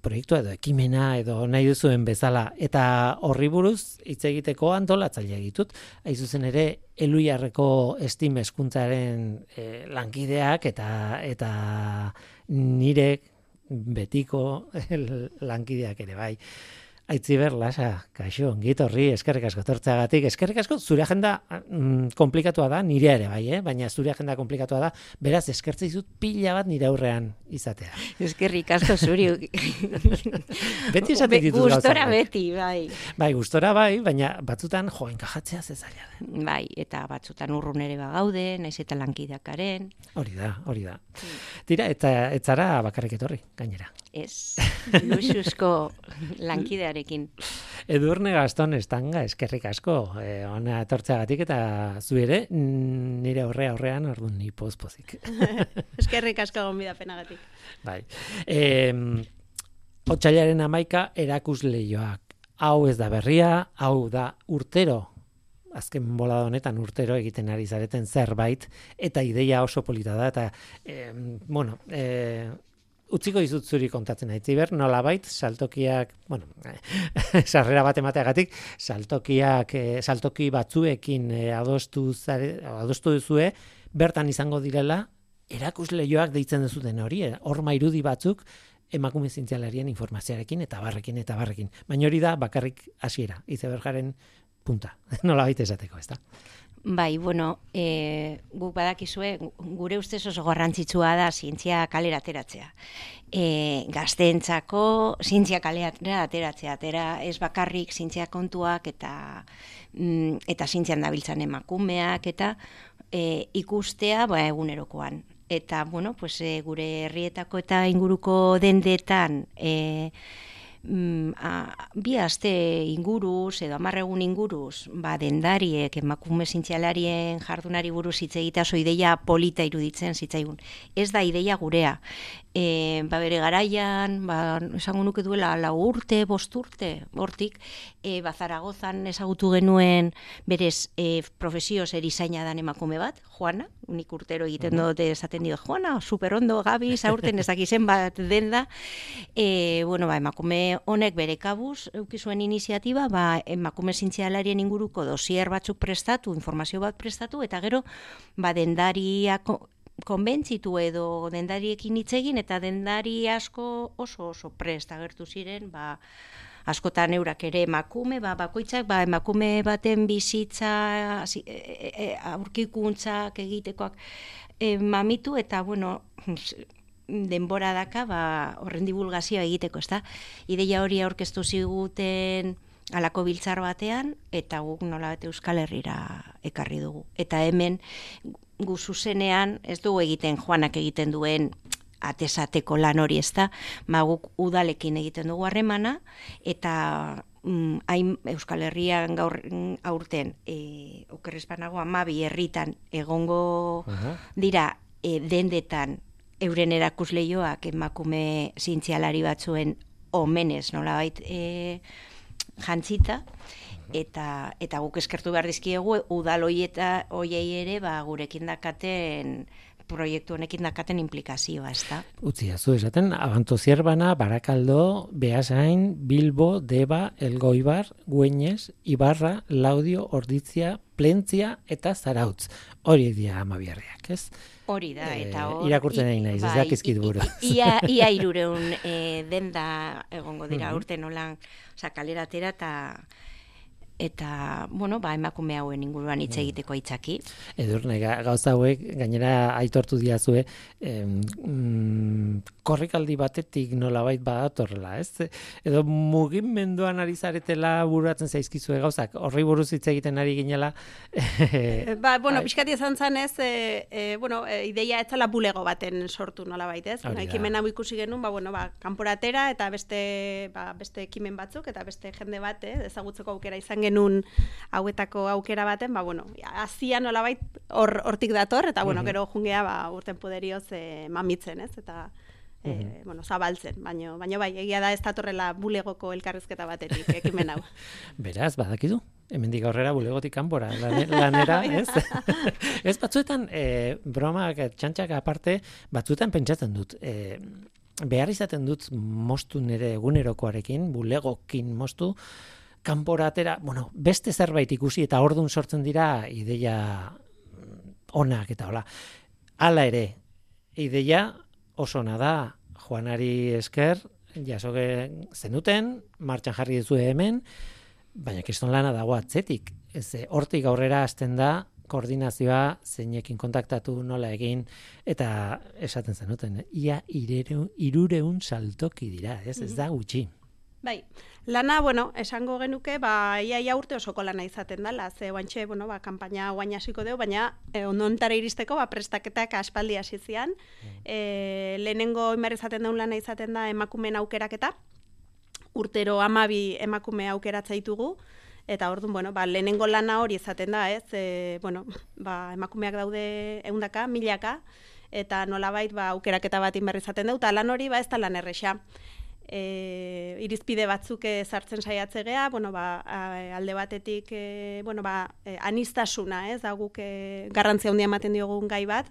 proiektua edo ekimena edo nahi duzuen bezala eta horri buruz hitz egiteko antolatzaile ditut. Aizuzen ere Eluiarreko estim eskuntzaren e, lankideak eta eta nire betiko lankideak ere bai. Aitziber, lasa, kaixo, ongit horri, eskerrik asko tortzeagatik. Eskerrik asko, zure agenda mm, komplikatua da, nire ere bai, eh? baina zure agenda komplikatua da, beraz, eskertze izut pila bat nire aurrean izatea. Eskerrik asko zuri. beti esatik ditut gauza. Gustora beti, bai. Bai, gustora bai, baina batzutan joen kajatzea zezaila den. Bai, eta batzutan urrun ere bagaude, naiz eta lankidakaren. Hori da, hori da. Tira, eta etzara bakarrik etorri, gainera. Ez, luxusko lankidearekin. Edurne Gaston estanga, eskerrik asko, eh, ona etortzeagatik eta zu ere nire aurre aurrean orduan ni pozpozik. eskerrik asko gonbidapenagatik. Bai. Eh, Otsailaren amaika erakus lehioak. Hau ez da berria, hau da urtero azken bola honetan urtero egiten ari zareten zerbait eta ideia oso polita da eta eh, bueno, eh, utziko dizut zuri kontatzen nahi ziber, nola bait, saltokiak, bueno, sarrera bat emateagatik, saltokiak, e, saltoki batzuekin e, adostu, zare, adostu duzue, bertan izango direla, erakusle joak deitzen duzuten hori, horma irudi batzuk, emakume zintzialarien informazioarekin eta barrekin eta barrekin. Baina hori da bakarrik hasiera, izebergaren punta. Nola baita esateko, ez da? Bai, bueno, e, guk badakizue, gure ustez oso garrantzitsua da zientzia kalera ateratzea. E, gaztentzako zientzia kalera ateratzea, atera ez bakarrik zientzia kontuak eta mm, eta zientzian dabiltzan emakumeak eta e, ikustea ba, egunerokoan. Eta, bueno, pues, e, gure herrietako eta inguruko dendetan... E, mm, a, bi aste inguruz edo amarregun inguruz ba, dendariek emakume zintzialarien jardunari buruz hitz egita oso ideia polita iruditzen zitzaigun. Ez da ideia gurea e, ba bere garaian, ba, esango nuke duela lau urte, bost urte, hortik, e, ba, Zaragozan ezagutu genuen berez e, profesio zer izaina dan emakume bat, Juana, unik urtero egiten uh dute esaten dio, Juana, super ondo, Gabi, zaurten ezakizen bat den da, e, bueno, ba, emakume honek bere kabuz, eukizuen iniziatiba, ba, emakume zintzialarien inguruko dosier batzuk prestatu, informazio bat prestatu, eta gero, ba, dendariako, konbentzitu edo dendariekin hitz egin eta dendari asko oso oso prest agertu ziren, ba askotan eurak ere emakume, ba bakoitzak ba emakume baten bizitza e, e, e, aurkikuntzak egitekoak e, mamitu eta bueno denbora daka ba horren divulgazioa egiteko, ezta? Ideia hori aurkeztu ziguten alako biltzar batean eta guk nola bete Euskal Herrira ekarri dugu. Eta hemen gu zuzenean ez dugu egiten joanak egiten duen atesateko lan hori ez da, maguk udalekin egiten dugu harremana, eta mm, hain Euskal Herrian gaur aurten e, okerrezpanago amabi herritan egongo dira e, dendetan euren erakusleioak emakume zintzialari batzuen omenez nolabait e, jantzita, eta eta guk eskertu behar dizkiegu udal hoieta hoiei ere ba gurekin dakaten proiektu honekin dakaten implikazioa, ez da? Utzi, azu esaten, Abanto Zierbana, Barakaldo, Beasain, Bilbo, Deba, Elgoibar, Güeñez, Ibarra, Laudio, Orditzia, Plentzia eta Zarautz. Hori dia amabiarriak, ez? Hori da, eh, eta hor... irakurtzen egin nahi, ez bai, dakizkit buru. Ia, ia irureun e, denda egongo dira urte nolan, oza, kalera eta eta, bueno, ba, emakume hauen inguruan hitz egiteko hitzaki. Edurne, ga- gauza hauek, gainera aitortu diazue, em, mm, korrikaldi batetik nolabait badatorrela, ez? Edo mugimenduan ari zaretela buruatzen zaizkizue gauzak, horri buruz hitz egiten ari ginela. Eh, Ba, bueno, pixkati izan zen ez, e, e, bueno, e, ideia ez zela bulego baten sortu nola ez? Hori ekimen hau ikusi genuen, ba, bueno, ba, kanporatera eta beste, ba, beste ekimen batzuk eta beste jende bat, eh, ezagutzeko aukera izan genuen hauetako aukera baten, ba, bueno, hasia nolabait hor hortik dator, eta, bueno, gero jungea, ba, urten poderioz e, mamitzen, ez? Eta, e, bueno, zabaltzen, baino, baino bai, egia da ez datorrela bulegoko elkarrizketa batetik ekimen hau. Beraz, badakizu, hemendik aurrera bulegotik kanpora lane- lanera, ez? ez batzuetan, e, bromak, txantxak aparte, batzuetan pentsatzen dut, e, behar izaten dut mostu nire egunerokoarekin, bulegokin mostu, kanpora atera, bueno, beste zerbait ikusi eta ordun sortzen dira ideia onak eta hola. Hala ere, ideia oso ona da, Juanari esker, jasoge zenuten, martxan jarri duzue hemen, baina kiston lana dago atzetik. Ez, eh, hortik aurrera hasten da koordinazioa zeinekin kontaktatu nola egin eta esaten zenuten, ia irereun, irureun saltoki dira, ez, ez da gutxi. Bai, lana, bueno, esango genuke, ba, ia, ia urte osoko lana izaten dela, ze guantxe, bueno, ba, kampaina guain hasiko deu, baina e, onontara iristeko, ba, prestaketak aspaldi hasi zian. E, lehenengo imer izaten daun lana izaten da emakumeen aukeraketa, urtero amabi emakume aukeratza ditugu, eta orduan, bueno, ba, lehenengo lana hori izaten da, ez, e, bueno, ba, emakumeak daude eundaka, milaka, eta nolabait ba, aukeraketa bat inberri izaten dut, eta lan hori ba, ez da lan erresa e, irizpide batzuk eh, sartzen saiatze gea, bueno, ba, alde batetik e, bueno, ba, e, anistasuna, ez, da guk e, garrantzia handia ematen diogun gai bat,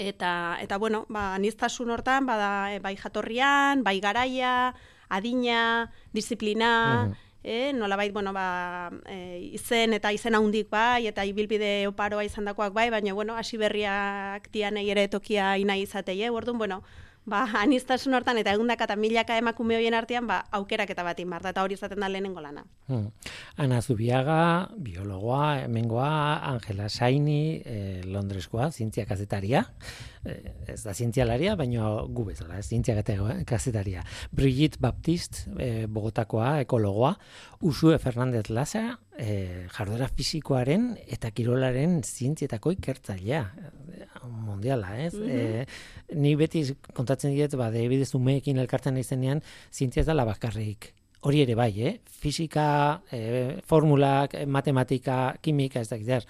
eta, eta bueno, ba, anistasun hortan, bada, e, bai jatorrian, bai garaia, adina, disiplina, Mhm. E, nolabait, bueno, ba, e, izen eta izen handik bai, eta ibilbide oparoa izandakoak bai, baina, bueno, hasi berriak dianei ere tokia ina izatei, eh? Orduan, bueno, ba, anistasun hortan eta egundaka eta milaka emakume hoien artean, ba, aukeraketa bat inbar da, eta hori izaten da lehenengo lana. Hmm. Ana Zubiaga, biologoa, hemengoa, Angela Saini, eh, Londreskoa, zientzia kazetaria. Eh, ez da zientzialaria, baina gu bezala, ez zientzia kazetaria. Brigitte Baptist, eh, Bogotakoa, ekologoa. Usue Fernandez Laza, eh, jarduera fisikoaren eta kirolaren zientzietako ikertzailea. Mundiala, ez? Eh, ni beti kontatzen diet, ba, debidez umeekin elkartzen izenean, zientzia ez dela bakarrik hori ere bai, eh? Fisika, eh, formulak, eh, matematika, kimika, ez dakit.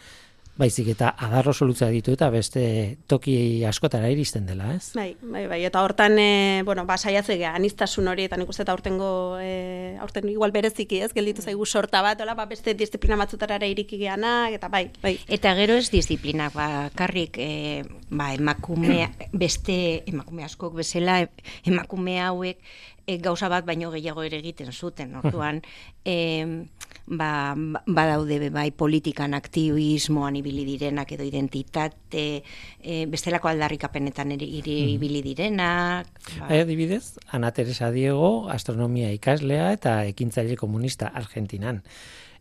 Baizik eta adarro solutzea ditu eta beste toki askotara iristen dela, ez? Bai, bai, bai, eta hortan, e, bueno, ba, saiatze gea, anistasun hori, eta nik uste eta aurtengo, e, aurten igual bereziki, ez, gelditu zaigu sorta bat, hola, ba, beste disiplina batzutara ere iriki geanak, eta bai, bai. Eta gero ez disiplinak bakarrik e, ba, emakume, beste emakume askok bezala emakume hauek e, gauza bat baino gehiago ere egiten zuten. Orduan, e, ba, badaude bai politikan aktivismoan ibili direnak edo identitate e, bestelako aldarrikapenetan ere ire ibili direnak. Ba, Eh, adibidez, Ana Teresa Diego, astronomia ikaslea eta ekintzaile komunista Argentinan.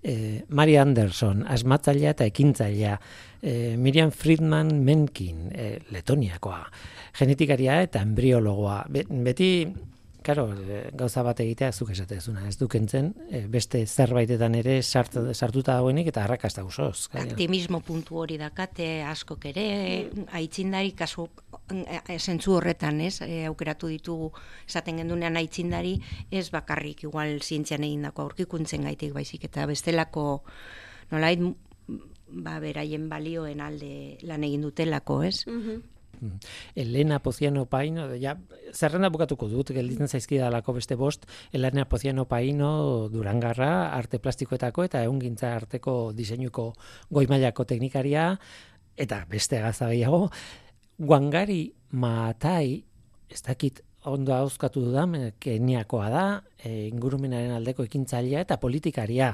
Eh, Mari Anderson, asmatzailea eta ekintzailea. Eh, Miriam Friedman Menkin, eh, Letoniakoa. Genetikaria eta embriologoa. Be- beti, Karo, eh, gauza bat egitea zuk esatezuna, ez dukentzen, eh, beste zerbaitetan ere sart, sartuta dagoenik eta arrakasta osoz. gainera. aktivismo puntu hori dakate askok ere, aitzindari kasu e, zentzu horretan, ez, aukeratu ditugu esaten gendunean aitzindari, ez bakarrik igual zientzian egindako aurkikuntzen gaitik baizik eta bestelako nolait ba beraien balioen alde lan egin dutelako, ez? Mm. Elena Poziano Paino, ja, zerrenda bukatuko dut, gelditzen zaizkidalako beste bost, Elena Poziano Paino Durangarra, arte plastikoetako eta ehungintza arteko diseinuko goimailako teknikaria, eta beste gaza gehiago, Wangari Maatai, ez dakit ondo hauzkatu dudan, eh, Keniakoa da, e, ingurumenaren aldeko ekintzailea eta politikaria.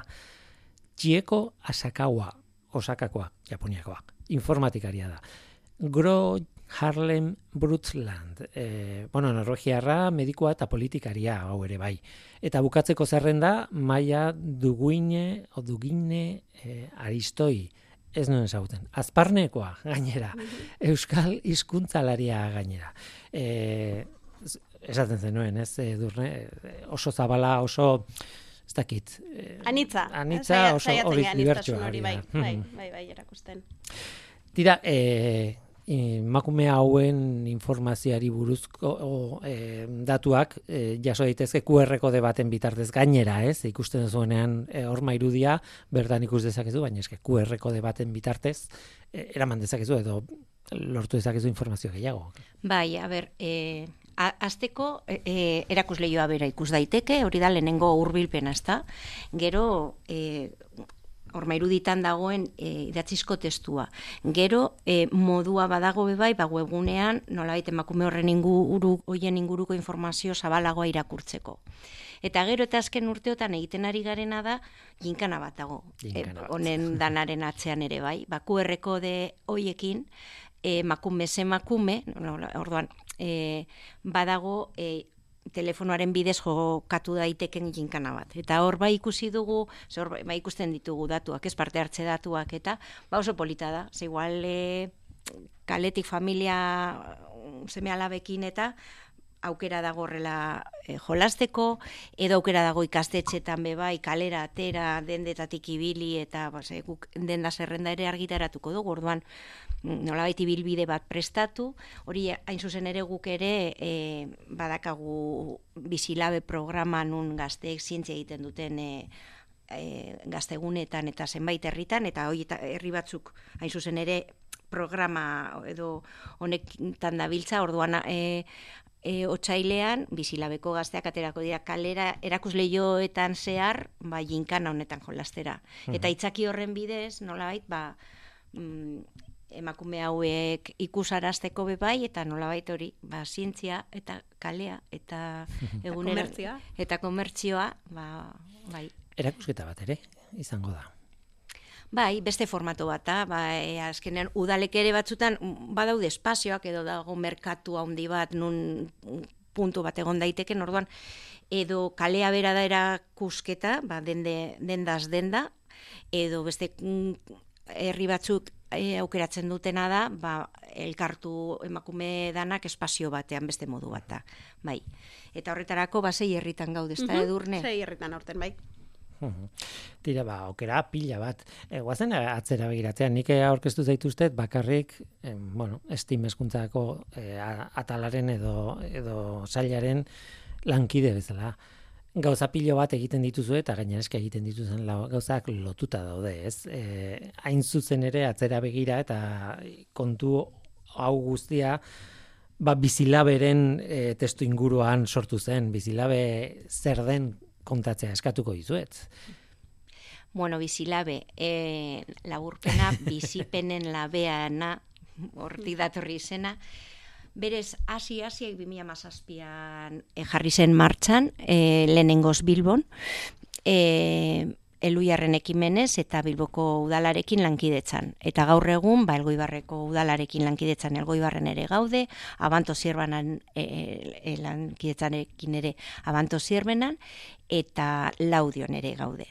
Chieko Asakawa, Osakakoa, Japoniakoa, informatikaria da. Gro Harlem Brundtland. E, bueno, norvegiarra, medikoa eta politikaria hau ere bai. Eta bukatzeko zerrenda, maia duguine, o dugine e, aristoi. Ez nuen ezauten. Azparnekoa, gainera. Euskal hizkuntzalaria gainera. E, esaten zenuen, ez, durne, oso zabala, oso ez dakit. Eh, anitza. Anitza oso hori. Hori bai, bai, bai, bai, erakusten. Tira, eh, makume hauen informazioari buruzko o, e, datuak e, jaso daitezke QR kode baten bitartez gainera, ez? Ikusten zuenean e, horma irudia bertan ikus dezakezu, baina eske QR kode baten bitartez e, eraman dezakezu edo lortu dezakezu informazio gehiago. Bai, a ber, eh Azteko e, e, erakusleioa bera ikus daiteke, hori da lehenengo hurbilpena ezta. Gero e, horma iruditan dagoen e, idatzizko testua. Gero, e, modua badago bebai, ba webunean, nola baita emakume horren inguru, hoien inguruko informazio zabalagoa irakurtzeko. Eta gero eta azken urteotan egiten ari garena da, jinkana bat dago. E, honen danaren atzean ere bai. Ba, QR kode hoiekin, e, makume ze makume, orduan, e, badago e, telefonoaren bidez jokatu daiteken jinkana bat. Eta hor bai ikusi dugu, hor bai ikusten ditugu datuak, ez parte hartze datuak, eta ba oso polita da. Ze igual e, kaletik familia seme alabekin eta aukera dago horrela e, jolasteko, edo aukera dago ikastetxetan beba, ikalera, atera, dendetatik ibili, eta ba, ze, guk denda zerrenda ere argitaratuko dugu, orduan nola baiti bilbide bat prestatu, hori hain zuzen ere guk ere e, badakagu bizilabe programa nun gazteek zientzia egiten duten e, e, gaztegunetan eta zenbait herritan, eta hori herri batzuk hain zuzen ere programa edo honetan dabiltza, orduan e, e, otxailean, bizilabeko gazteak aterako dira kalera, erakusleioetan zehar, ba, jinkana honetan jolastera. Eta itzaki horren bidez, nolabait, ba, mm, emakume hauek ikusarazteko bebai, eta nolabait hori, ba, zientzia eta kalea, eta egunera, eta komertzioa, ba, bai. Erakusketa bat ere, izango da. Bai, beste formato bat, ba, e, azkenean udalek ere batzutan badaude espazioak edo dago merkatu handi bat nun puntu bat egon daiteke, orduan edo kalea bera da erakusketa, ba, dende, dendaz denda, edo beste mm, herri batzuk e, aukeratzen dutena da, ba, elkartu emakume danak espazio batean beste modu bat Bai. Eta horretarako, ba, sei herritan gaudezta mm edurne. Sei herritan aurten, bai. Tira ba, okera pila bat. E, guazen atzera begiratzea, nik aurkeztu zaituztet bakarrik, e, bueno, estim eskuntzako e, atalaren edo, edo sailaren lankide bezala. Gauza pilo bat egiten dituzu eta gainera eske egiten dituzen gauzak lotuta daude, ez? E, hain zuzen ere atzera begira eta kontu hau guztia ba, bizilaberen e, testu inguruan sortu zen, bizilabe zer den kontatzea eskatuko dizuet. Bueno, bizilabe, e, laburpena, bizipenen labeana, horti datorri izena, Berez, hasi hasi 2017an e, jarri zen martxan, e, lehenengoz Bilbon, e, eluiarren ekimenez eta bilboko udalarekin lankidetzan. Eta gaur egun, ba, elgoibarreko udalarekin lankidetzan elgoibarren ere gaude, abanto zirbanan e, e, lankidetzanekin ere abanto zirbenan, eta laudion ere gaude.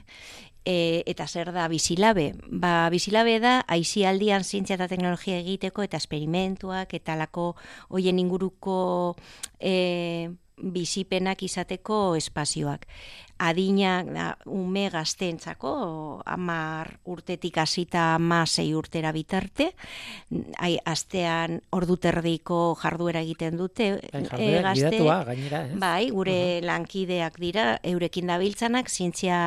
E, eta zer da bizilabe? Ba, bizilabe da, aizi aldian zientzia eta teknologia egiteko eta esperimentuak eta lako hoien inguruko e, bizipenak izateko espazioak adina da, ume gaztentzako, amar urtetik hasita ama zei urtera bitarte, ai, astean ordu terdiko jarduera egiten dute, bai, e, gazte, gainera, bai, gure lankideak dira, eurekin dabiltzanak, zientzia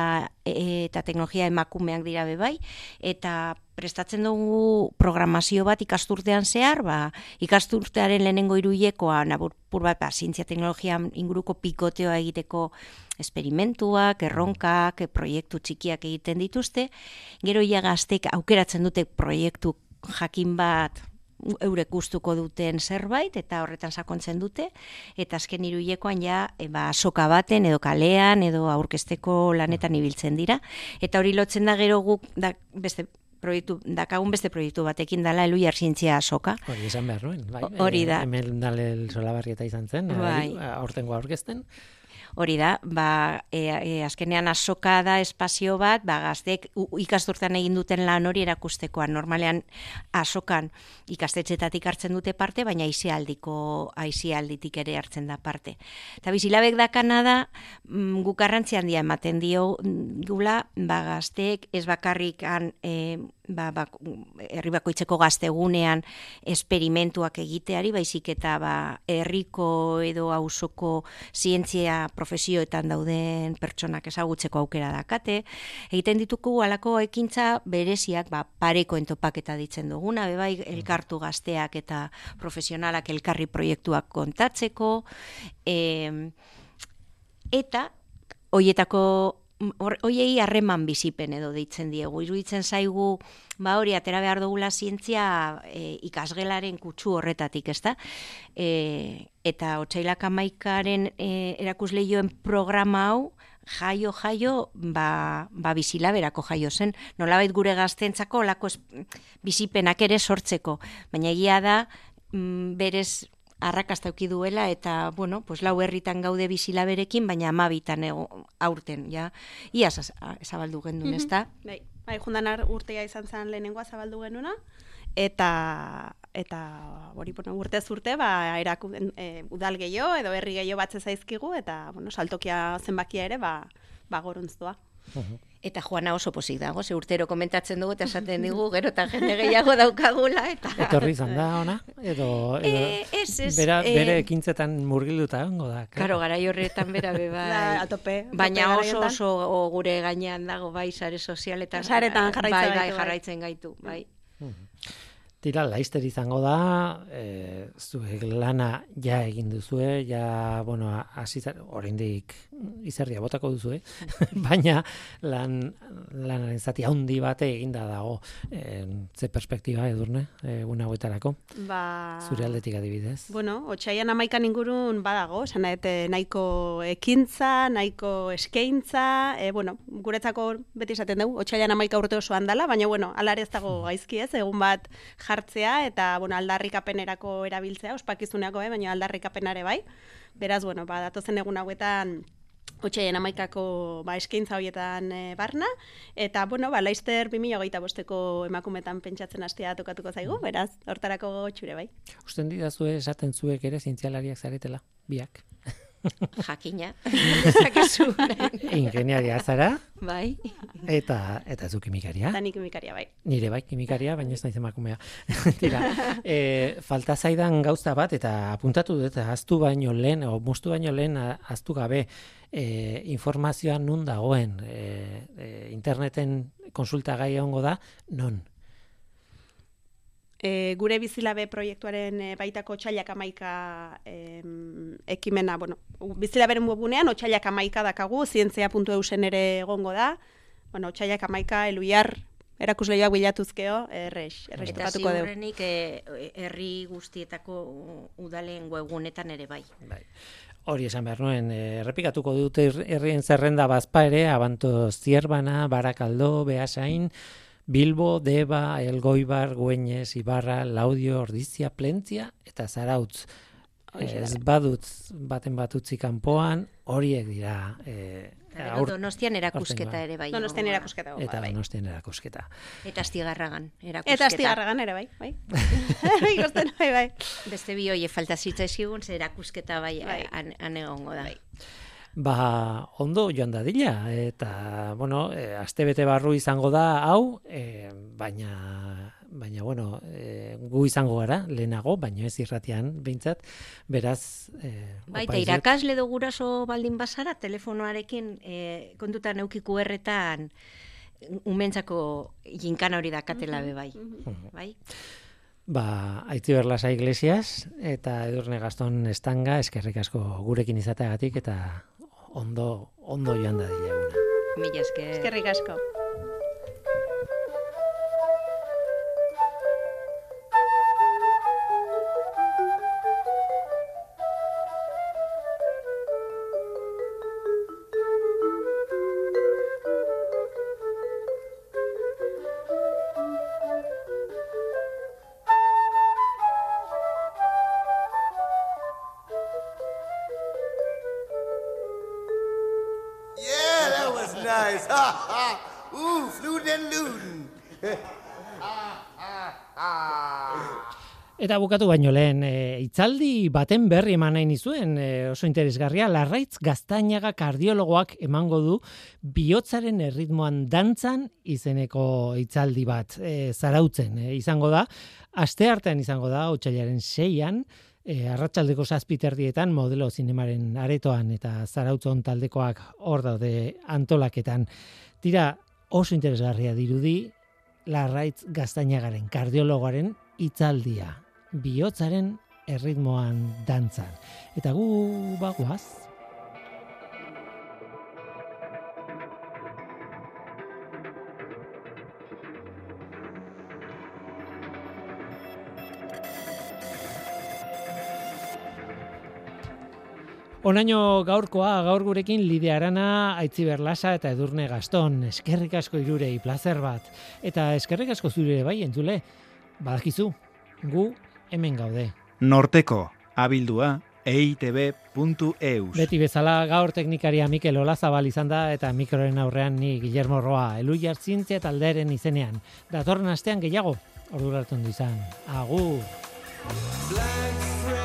e, eta teknologia emakumeak dira bebai, eta prestatzen dugu programazio bat ikasturtean zehar, ba, ikasturtearen lehenengo iruiekoa, nabur bat, ba, zientzia teknologia inguruko pikoteoa egiteko esperimentuak, erronkak, proiektu txikiak egiten dituzte, gero ia gaztek aukeratzen dute proiektu jakin bat eurek gustuko duten zerbait eta horretan sakontzen dute eta azken hiruilekoan ja e, ba soka baten edo kalean edo aurkesteko lanetan ibiltzen dira eta hori lotzen da gero guk da beste proiektu, dakagun beste proiektu batekin dala Eluiar Zientzia Asoka. Hori esan behar nuen, bai. Hori da. E, hemen dalel solabarrieta izan zen, Bai. aurtengo aurkezten. Hori da, ba, e, e, azkenean asoka da espazio bat, ba, gaztek ikasturtean egin duten lan hori erakustekoan. Normalean asokan ikastetxetatik hartzen dute parte, baina aizialdiko aizialditik ere hartzen da parte. Eta bizilabek dakana da, mm, guk garrantzi handia ematen dio mm, gula, ba, gazteek ez bakarrik han, e, ba, ba, herri bakoitzeko gaztegunean esperimentuak egiteari, baizik eta ba, herriko edo auzoko zientzia profesioetan dauden pertsonak ezagutzeko aukera dakate. Egiten dituko alako ekintza bereziak, ba, pareko entopaketa ditzen duguna, bebai elkartu gazteak eta profesionalak elkarri proiektuak kontatzeko, e, eta hoietako hoiei harreman bizipen edo deitzen diegu. Iruditzen zaigu, ba hori, atera behar dugula zientzia e, ikasgelaren kutsu horretatik, ezta? E, eta otsailak amaikaren e, erakusleioen programa hau, jaio, jaio, ba, ba bizilaberako jaio zen. Nolabait gure gaztentzako olako bizipenak ere sortzeko. Baina egia da, mm, berez arrakasta euki duela eta bueno, pues lau herritan gaude bizilaberekin, baina amabitan ego, aurten, ja. Ia zabaldu gendun, ezta? Bai, bai jundanar urtea izan zen lehenengoa zabaldu genuna, eta eta hori bueno, urtez urte ba eraku, e, udal gehiago edo herri gehiago batze zaizkigu eta bueno, saltokia zenbakia ere ba ba goruntztua. Eta Juana oso pozik dago, ze urtero komentatzen dugu eta esaten digu, gero eta jende gehiago daukagula, eta... Etorri izan da, ona? Edo, edo Eh, ez, ez, bera, eh, bere ekintzetan murgilduta egongo da. Karo, gara horretan bera be bai. Da, a tope, a Baina oso oso o, gure gainean dago bai sare sozialetan. Saretan jarraitzen bai, bai, gaitu, bai. jarraitzen gaitu, bai. Tira, laister izango da, e, zuek lana ja egin duzue, ja, bueno, hasi oraindik izerria botako duzue, baina lan, lanaren zati handi bate eginda dago. E, ze perspektiba edurne, egun hauetarako, Ba zure aldetik adibidez. Bueno, otsaian amaikan ingurun badago, nahi, dut, nahiko ekintza, nahiko eskaintza, e, bueno, guretzako beti esaten dugu, otsaian amaika urte osoan dala, baina bueno, alare ez dago gaizki ez, egun bat jartzea eta bueno, aldarrikapenerako erabiltzea, ospakizuneako, eh, baina aldarrikapenare bai. Beraz, bueno, ba, datozen egun hauetan Otsaien amaikako ba, eskaintza horietan e, barna, eta, bueno, ba, Laister 2008 bosteko emakumetan pentsatzen hastea tokatuko zaigu, beraz, hortarako txure bai. Usten didazue esaten zuek ere zientzialariak zaretela, biak. Jakina. Dezakezu. Ingeniaria zara, bai. eta, eta zu kimikaria. Eta nik kimikaria bai. Nire bai, kimikaria, baina ez naiz emakumea. Tira, e, falta zaidan gauza bat, eta apuntatu dut, aztu baino lehen, o mustu baino lehen, a- ahaztu gabe, e, informazioa nun dagoen, e, e, interneten konsultagai egongo da, non? E, gure bizilabe proiektuaren e, baitako otxailak amaika em, ekimena, bueno, bizilaberen webunean otxailak amaika dakagu, zientzia.eusen ere egongo da, bueno, otxailak amaika, eluiar, erakusleioak bilatuzkeo, errex, errex Eta topatuko dugu. ziurrenik eh, herri guztietako udalen webunetan ere bai. Bai. Hori esan behar nuen, e, errepikatuko dute herrien zerrenda bazpa ere, Abanto Zierbana, Barakaldo, Beasain, Bilbo, Deba, Elgoibar, Güeñez, Ibarra, Laudio, Ordizia, Plentzia eta Zarautz. Ez badut baten bat utzi kanpoan, horiek dira e, aur- Donostian erakusketa ere bai. Donostian erakusketa egongo eta da, bai. donostian erakusketa. Eta astigarragan erakusketa. Eta astigarragan ere bai, bai. bai, ikusten, bai, bai. Beste bi hoie falta zitzaizkigun, ze erakusketa bai, Bai. han, han egongo da. Ba, ondo joan dadila, eta, bueno, e, astebete barru izango da hau, e, baina, baina, bueno, e, gu izango gara, lehenago, baina ez irratian, behintzat, beraz, e, Bai, eta irakasle do guraso baldin bazara, telefonoarekin e, kontutan eukiku erretan umentzako jinkana hori dakatela be bai. Bai? Ba, aitzi berlasa iglesias, eta edurne gaston estanga, eskerrik asko gurekin izateagatik, eta ondo, ondo joan dadila eguna. Mila esker. Eskerrik asko. Eta bukatu baino lehen, e, itzaldi baten berri eman nahi nizuen, e, oso interesgarria, Larraitz Gaztainaga kardiologoak emango du bihotzaren erritmoan dantzan izeneko itzaldi bat e, zarautzen. E, izango da, aste artean izango da, otxailaren seian, e, arratsaldeko zazpiterdietan modelo zinemaren aretoan eta zarautzon taldekoak hor daude antolaketan. Tira, oso interesgarria dirudi, Larraitz Gaztainagaren kardiologoaren itzaldia bihotzaren erritmoan dantzan. Eta gu bagoaz. Onaino gaurkoa, gaur gurekin Lide Arana, Aitzi Berlasa eta Edurne Gaston. Eskerrik asko irurei, placer bat. Eta eskerrik asko zure bai, entzule, badakizu, gu hemen gaude. Norteko, abildua, eitb.eus. Beti bezala gaur teknikaria Mikel Olazabal izan da eta mikroren aurrean ni Guillermo Roa, elu jartzintzia talderen izenean. Datorren astean gehiago, ordu hartu izan. Agur! Black